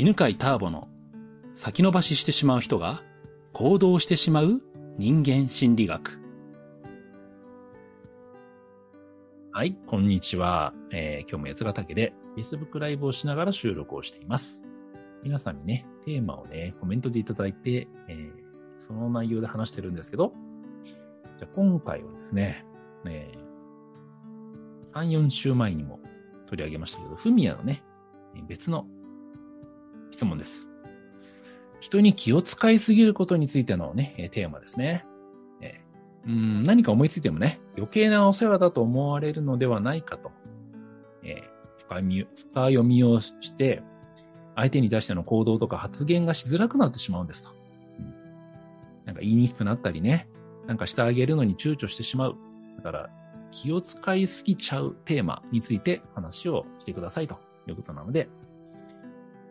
犬飼ターボの先延ばししてしまう人が行動してしまう人間心理学。はい、こんにちは。えー今日も八ヶ岳で Facebook ライブをしながら収録をしています。皆さんにね、テーマをね、コメントでいただいて、えーその内容で話してるんですけど、じゃ今回はですね、えー3、4週前にも取り上げましたけど、フミヤのね、別の質問です。人に気を使いすぎることについてのね、テーマですね。えーうん何か思いついてもね、余計なお世話だと思われるのではないかと、え深み深読みをして、相手に対しての行動とか発言がしづらくなってしまうんですと。うんなんか言いにくくなったりね、なんかしてあげるのに躊躇してしまう。だから、気を使いすぎちゃうテーマについて話をしてくださいということなので、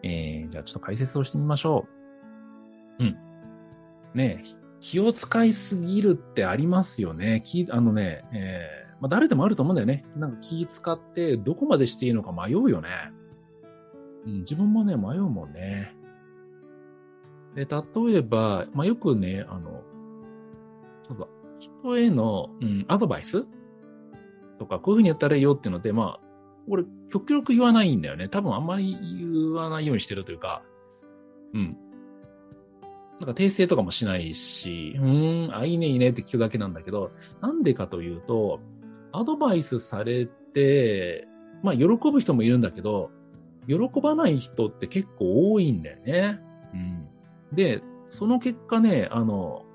えー、じゃあちょっと解説をしてみましょう。うん。ね気を使いすぎるってありますよね。気、あのね、えーまあ、誰でもあると思うんだよね。なんか気使ってどこまでしていいのか迷うよね。うん、自分もね、迷うもんね。で、例えば、まあ、よくね、あの、そうだ、人への、うん、アドバイスとか、こういうふうにやったらいいよっていうので、まあ、俺、極力言わないんだよね。多分あんまり言わないようにしてるというか、うん。なんか訂正とかもしないし、うーん、あ、いいね、いいねって聞くだけなんだけど、なんでかというと、アドバイスされて、まあ、喜ぶ人もいるんだけど、喜ばない人って結構多いんだよね。うん。で、その結果ね、あの、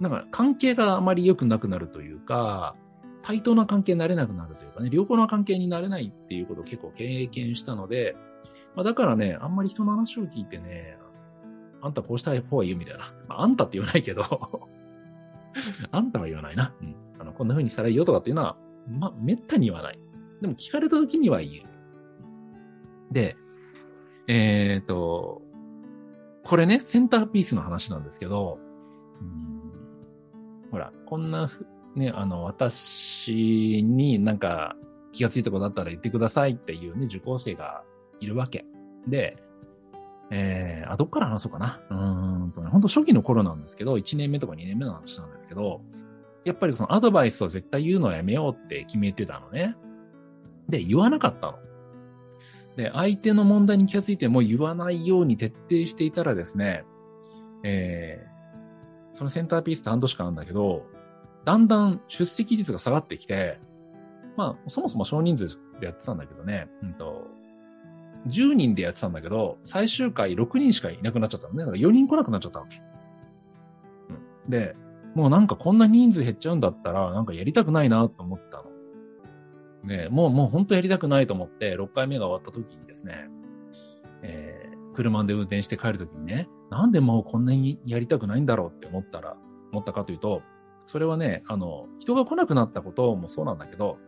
なんか関係があまり良くなくなるというか、対等な関係になれなくなるというかね、良好な関係になれないっていうことを結構経験したので、まあ、だからね、あんまり人の話を聞いてね、あんたこうした方がいいよみたいな。まあ、あんたって言わないけど、あんたは言わないな。うん。あの、こんな風にしたらいいよとかっていうのは、まあ、めったに言わない。でも聞かれた時には言う。で、えっ、と、これね、センターピースの話なんですけど、うんほら、こんなふ、ね、あの、私になんか気がついたことあったら言ってくださいっていうね、受講生がいるわけ。で、えー、あ、どっから話そうかな。うーんとね、本当初期の頃なんですけど、1年目とか2年目の話なんですけど、やっぱりそのアドバイスを絶対言うのはやめようって決めてたのね。で、言わなかったの。で、相手の問題に気がついても言わないように徹底していたらですね、えー、そのセンターピースって半年間あるんだけど、だんだん出席率が下がってきて、まあ、そもそも少人数でやってたんだけどね、うんと、10人でやってたんだけど、最終回6人しかいなくなっちゃったのね。だから4人来なくなっちゃったわけ。うん。で、もうなんかこんな人数減っちゃうんだったら、なんかやりたくないなと思ったの。ねもう、もう本当やりたくないと思って、6回目が終わった時にですね、えー、車で運転して帰る時にね、なんでもうこんなにやりたくないんだろうって思ったら、思ったかというと、それはね、あの、人が来なくなったこともそうなんだけど、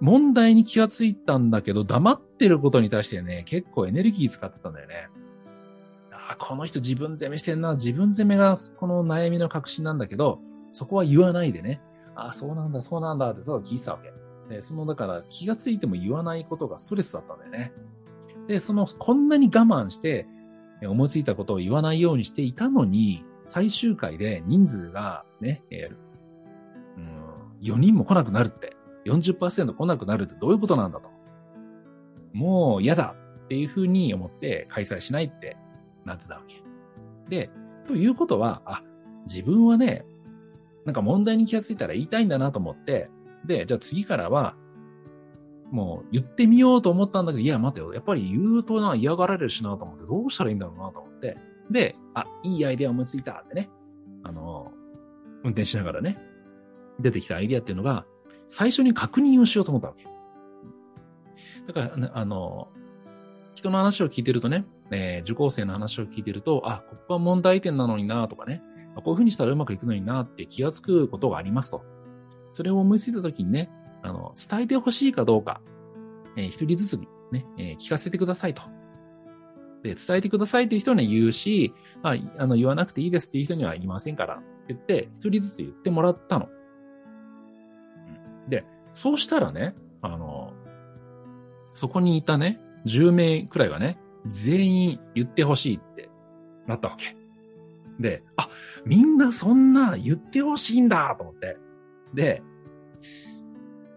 問題に気がついたんだけど、黙ってることに対してね、結構エネルギー使ってたんだよね。あーこの人自分責めしてんな、自分責めがこの悩みの核心なんだけど、そこは言わないでね、ああ、そうなんだ、そうなんだってただ聞いてたわけ。で、その、だから気がついても言わないことがストレスだったんだよね。で、その、こんなに我慢して、思いついたことを言わないようにしていたのに、最終回で人数がね、えーうん、4人も来なくなるって、40%来なくなるってどういうことなんだと。もう嫌だっていうふうに思って開催しないってなってたわけ。で、ということは、あ、自分はね、なんか問題に気がついたら言いたいんだなと思って、で、じゃあ次からは、もう言ってみようと思ったんだけど、いや待てよ、やっぱり言うとな嫌がられるしなと思って、どうしたらいいんだろうなと思って、で、あ、いいアイデア思いついたってね、あの、運転しながらね、出てきたアイデアっていうのが、最初に確認をしようと思ったわけ。だから、あの、人の話を聞いてるとね、えー受講生の話を聞いてると、あ、ここは問題点なのになとかね、こういうふうにしたらうまくいくのになって気がつくことがありますと。それを思いついたときにね、あの、伝えてほしいかどうか、えー一人ずつにね、えー聞かせてくださいと。で、伝えてくださいっていう人には言うし、ああの、言わなくていいですっていう人には言いませんから、って言って、一人ずつ言ってもらったの。うんで、そうしたらね、あの、そこにいたね、10名くらいがね、全員言ってほしいってなったわけ。で、あ、みんなそんな言ってほしいんだと思って。で、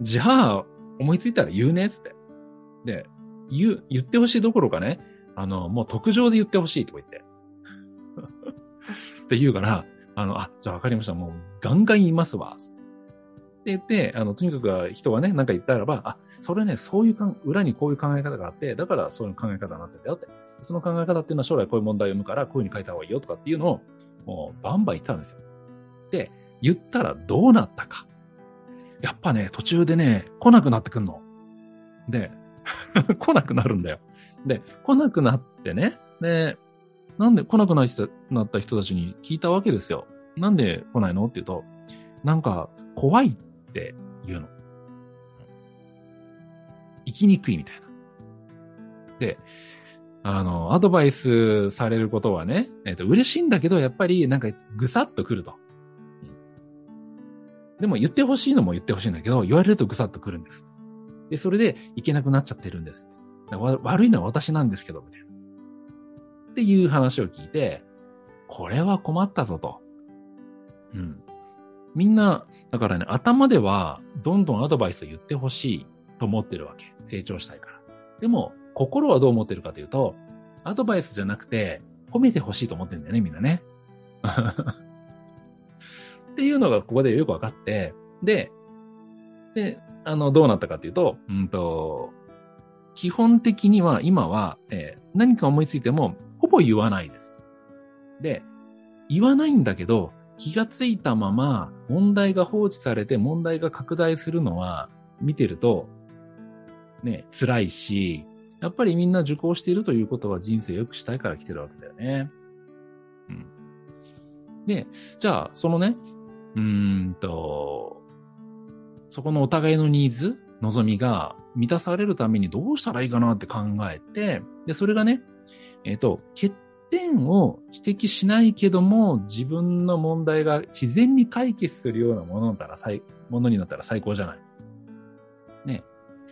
じゃあ、思いついたら言うねっつって。で、言う、言ってほしいどころかね、あの、もう特上で言ってほしいとか言って。って言うから、あの、あ、じゃあわかりました。もうガンガン言いますわ。って言って、あの、とにかく人がね、なんか言ったらば、あ、それね、そういうかん、裏にこういう考え方があって、だからそういう考え方になってたよって。その考え方っていうのは将来こういう問題を生むから、こういうふうに書いた方がいいよとかっていうのを、もうバンバン言ったんですよ。で、言ったらどうなったか。やっぱね、途中でね、来なくなってくんの。で、来なくなるんだよ。で、来なくなってね、で、なんで来なくなった人たちに聞いたわけですよ。なんで来ないの？って言うと、なんか怖いって言うの。生きにくいみたいな。で、あの、アドバイスされることはね、えっ、ー、と、嬉しいんだけど、やっぱりなんかぐさっとくると。でも言ってほしいのも言ってほしいんだけど、言われるとぐさっとくるんです。で、それでいけなくなっちゃってるんです。悪いのは私なんですけど、みたいな。っていう話を聞いて、これは困ったぞと。うん。みんな、だからね、頭ではどんどんアドバイスを言ってほしいと思ってるわけ。成長したいから。でも、心はどう思ってるかというと、アドバイスじゃなくて、褒めてほしいと思ってるんだよね、みんなね。っていうのがここでよくわかって、で、で、あの、どうなったかというと、うんと、基本的には今は、えー、何か思いついても、ほぼ言わないです。で、言わないんだけど、気がついたまま問題が放置されて問題が拡大するのは見てると、ね、辛いし、やっぱりみんな受講しているということは人生良くしたいから来てるわけだよね。うん。で、じゃあ、そのね、うーんと、そこのお互いのニーズ、望みが満たされるためにどうしたらいいかなって考えて、で、それがね、えっ、ー、と、欠点を指摘しないけども、自分の問題が自然に解決するようなものだったら最、ものになったら最高じゃない。ね。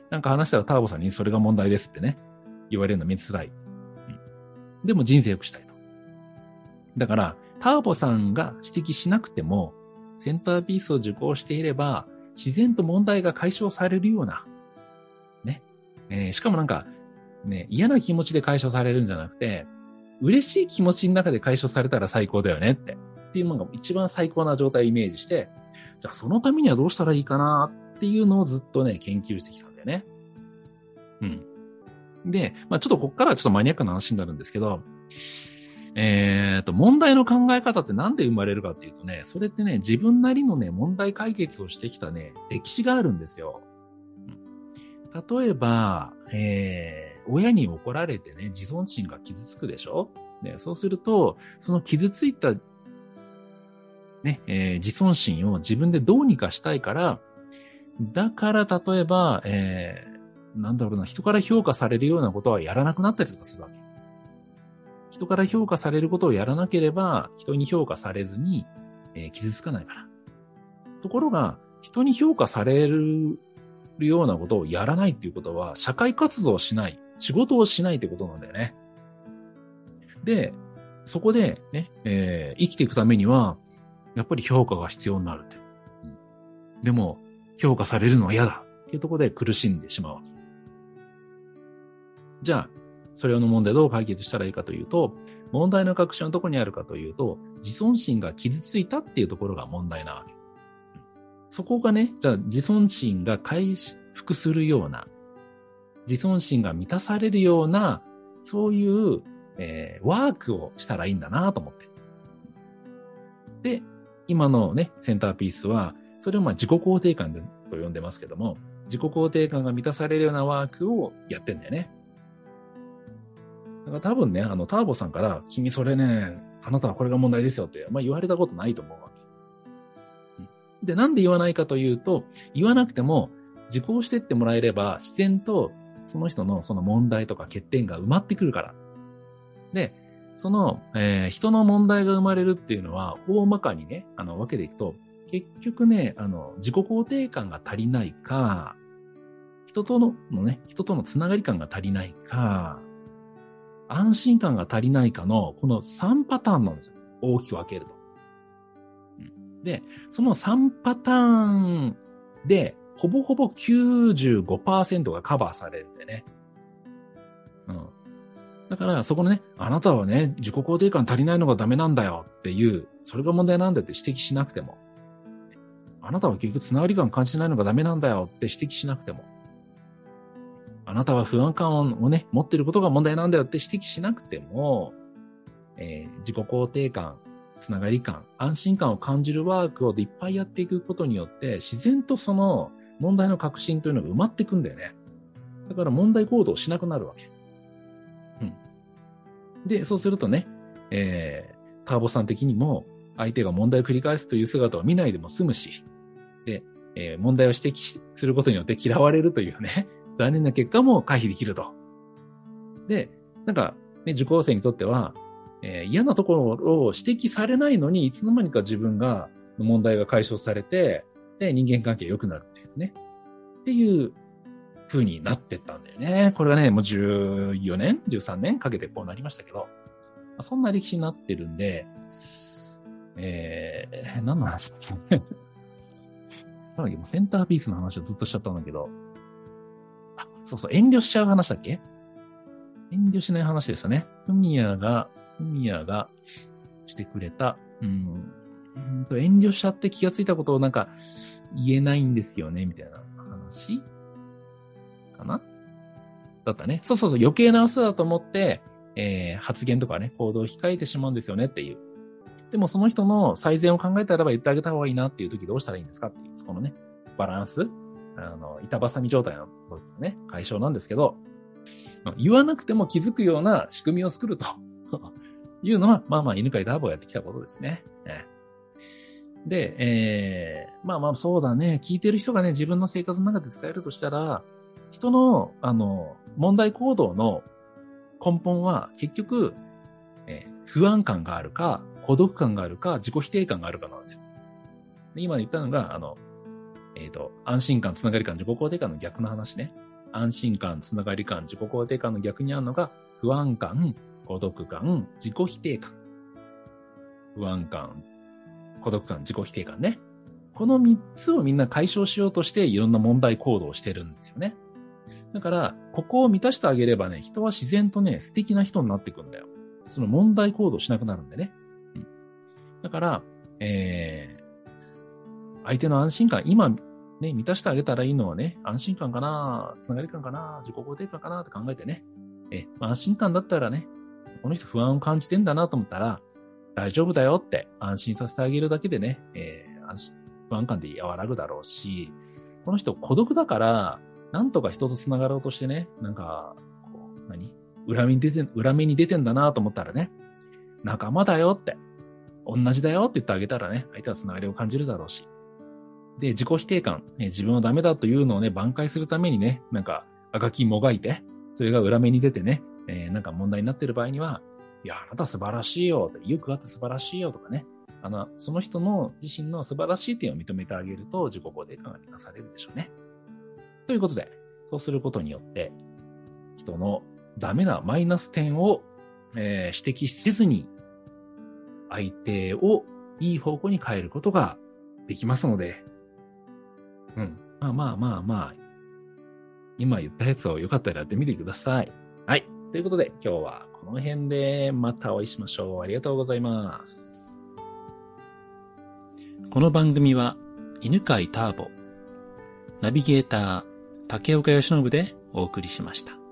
なんか話したらターボさんにそれが問題ですってね、言われるの見づらい。うん。でも人生良くしたいと。だから、ターボさんが指摘しなくても、センターピースを受講していれば、自然と問題が解消されるような、ね。えー、しかもなんか、ね、嫌な気持ちで解消されるんじゃなくて、嬉しい気持ちの中で解消されたら最高だよねって。っていうのが一番最高な状態をイメージして、じゃあそのためにはどうしたらいいかなっていうのをずっとね、研究してきたんだよね。うん。で、まあちょっとこっからはちょっとマニアックな話になるんですけど、えっ、と、問題の考え方ってなんで生まれるかっていうとね、それってね、自分なりのね、問題解決をしてきたね、歴史があるんですよ。例えば、えー、親に怒られてね、自尊心が傷つくでしょ？ね、そうすると、その傷ついた、ね、えー、自尊心を自分でどうにかしたいから、だから例えば、えー、なんだろうな、人から評価されるようなことはやらなくなったりとかするわけ。人から評価されることをやらなければ、人に評価されずに、えー、傷つかないから。ところが、人に評価されるようなことをやらないっていうことは、社会活動をしない、仕事をしないってことなんだよね。で、そこでね、えー、生きていくためには、やっぱり評価が必要になるって。うん、でも、評価されるのは嫌だっていうところで苦しんでしまう。じゃあ、それの問題どう解決したらいいかというと、問題の核心はどこにあるかというと、自尊心が傷ついたっていうところが問題なわけ。そこがね、じゃあ自尊心が回復するような、自尊心が満たされるような、そういう、えー、ワークをしたらいいんだなと思って。で、今のね、センターピースは、それをまあ自己肯定感と呼んでますけども、自己肯定感が満たされるようなワークをやってんだよね。から多分ね、あの、ターボさんから、君それね、あなたはこれが問題ですよって、まあ言われたことないと思うわけ。で、なんで言わないかというと、言わなくても、受講してってもらえれば、自然と、その人のその問題とか欠点が埋まってくるから。で、その、えー、人の問題が生まれるっていうのは、大まかにね、あの、分けていくと、結局ね、あの、自己肯定感が足りないか、人とののね、人とのつながり感が足りないか、安心感が足りないかの、この3パターンなんですよ。大きく分けると。で、その3パターンで、ほぼほぼ95%がカバーされるんでね。うん。だから、そこのね、あなたはね、自己肯定感足りないのがダメなんだよっていう、それが問題なんだって指摘しなくても、あなたは結局つながり感感じてないのがダメなんだよって指摘しなくても、あなたは不安感をね、持ってることが問題なんだよって指摘しなくても、えー、自己肯定感、つながり感、安心感を感じるワークをいっぱいやっていくことによって、自然とその問題の革新というのが埋まっていくんだよね。だから問題行動をしなくなるわけ。うん。で、そうするとね、えー、ターボさん的にも、相手が問題を繰り返すという姿を見ないでも済むし、で、えー、問題を指摘することによって嫌われるというね、残念な結果も回避できると。で、なんか、ね、受講生にとっては、えー、嫌なところを指摘されないのに、いつの間にか自分が、問題が解消されて、で、人間関係が良くなるっていうね。っていう風になってったんだよね。これがね、もう14年 ?13 年かけてこうなりましたけど、そんな歴史になってるんで、えー、何の話だっけ なんだっけもセンターピースの話をずっとしちゃったんだけど、そうそう、遠慮しちゃう話だっけ？遠慮しない話ですよね。ふみやがフミヤがしてくれた、うん、うんと遠慮しちゃって気がついたことをなんか言えないんですよね、みたいな話？かな？だったね。そうそうそう、余計な嘘だと思って、えー、発言とかね、行動を控えてしまうんですよねっていう。でもその人の最善を考えたらば言ってあげた方がいいなっていう時どうしたらいいんですかっていう、このね、バランス、あの、板挟み状態のね、解消なんですけど、言わなくても気づくような仕組みを作ると。いうのは、まあまあ、犬飼いダーボがやってきたことですね。で、えー、まあまあ、そうだね。聞いてる人がね、自分の生活の中で使えるとしたら、人の、あの、問題行動の根本は、結局、えー、不安感があるか、孤独感があるか、自己否定感があるかなんですよ。で今言ったのが、あの、えっ、ー、と、安心感、つながり感、自己肯定感の逆の話ね。安心感、つながり感、自己肯定感の逆にあるのが、不安感、孤独感、自己否定感。不安感、孤独感、自己否定感ね。この三つをみんな解消しようとしていろんな問題行動をしてるんですよね。だから、ここを満たしてあげればね、人は自然とね、素敵な人になっていくんだよ。その問題行動しなくなるんでね。うん。だから、えー、相手の安心感、今、ね、満たしてあげたらいいのはね、安心感かな、つながり感かな、自己肯定感かなって考えてね。えま、安心感だったらね、この人不安を感じてんだなと思ったら、大丈夫だよって安心させてあげるだけでね、えー、安心不安感で和らぐだろうし、この人孤独だから、なんとか人と繋がろうとしてね、なんか、こう、何？裏目に出て、裏目に出てんだなと思ったらね、仲間だよって、同じだよって言ってあげたらね、相手は繋がりを感じるだろうし。で、自己否定感、ね、自分はダメだというのをね、挽回するためにね、なんか赤きもがいて、それが裏目に出てね、えー、なんか問題になってる場合には、いや、あなた素晴らしいよ、意欲があって素晴らしいよとかね、あの、その人の自身の素晴らしい点を認めてあげると自己肯定感が満たされるでしょうね。ということで、そうすることによって、人のダメなマイナス点を、えー、指摘せずに、相手をいい方向に変えることができますので、うん。まあまあまあまあ、今言ったやつをよかったらやってみてください。はい。ということで、今日はこの辺でまたお会いしましょう。ありがとうございます。この番組は、犬飼ターボ、ナビゲーター、竹岡義信でお送りしました。